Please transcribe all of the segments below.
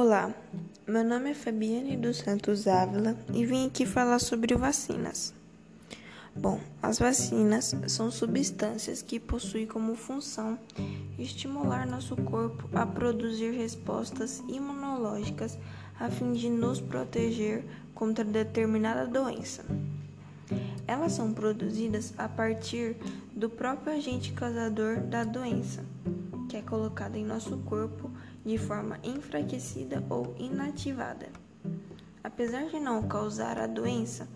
Olá, meu nome é Fabiane dos Santos Ávila e vim aqui falar sobre vacinas. Bom, as vacinas são substâncias que possuem como função estimular nosso corpo a produzir respostas imunológicas a fim de nos proteger contra determinada doença. Elas são produzidas a partir do próprio agente causador da doença que é colocada em nosso corpo de forma enfraquecida ou inativada. Apesar de não causar a doença,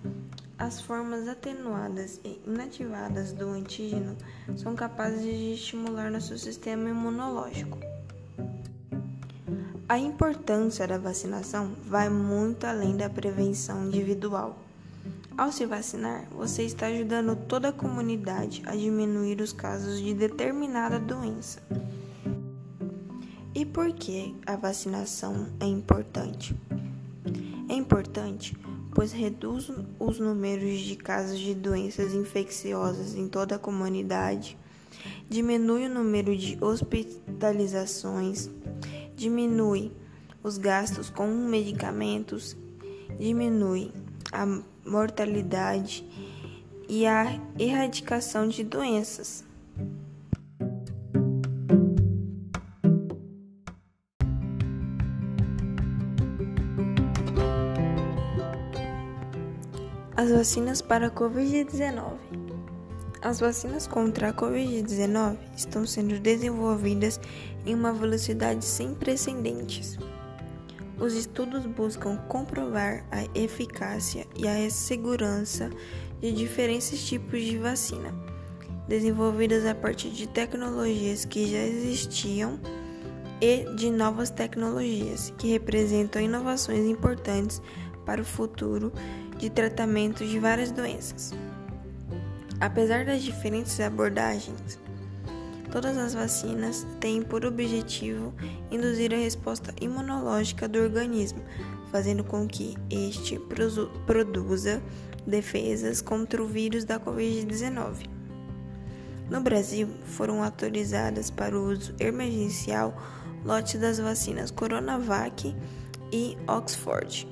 as formas atenuadas e inativadas do antígeno são capazes de estimular nosso sistema imunológico. A importância da vacinação vai muito além da prevenção individual. Ao se vacinar, você está ajudando toda a comunidade a diminuir os casos de determinada doença. E por que a vacinação é importante? É importante pois reduz os números de casos de doenças infecciosas em toda a comunidade, diminui o número de hospitalizações, diminui os gastos com medicamentos, diminui a mortalidade e a erradicação de doenças. As vacinas para a Covid-19. As vacinas contra a Covid-19 estão sendo desenvolvidas em uma velocidade sem precedentes. Os estudos buscam comprovar a eficácia e a segurança de diferentes tipos de vacina, desenvolvidas a partir de tecnologias que já existiam e de novas tecnologias que representam inovações importantes para o futuro de tratamento de várias doenças. Apesar das diferentes abordagens, todas as vacinas têm por objetivo induzir a resposta imunológica do organismo, fazendo com que este produza defesas contra o vírus da Covid-19. No Brasil, foram autorizadas para o uso emergencial lotes das vacinas Coronavac e Oxford.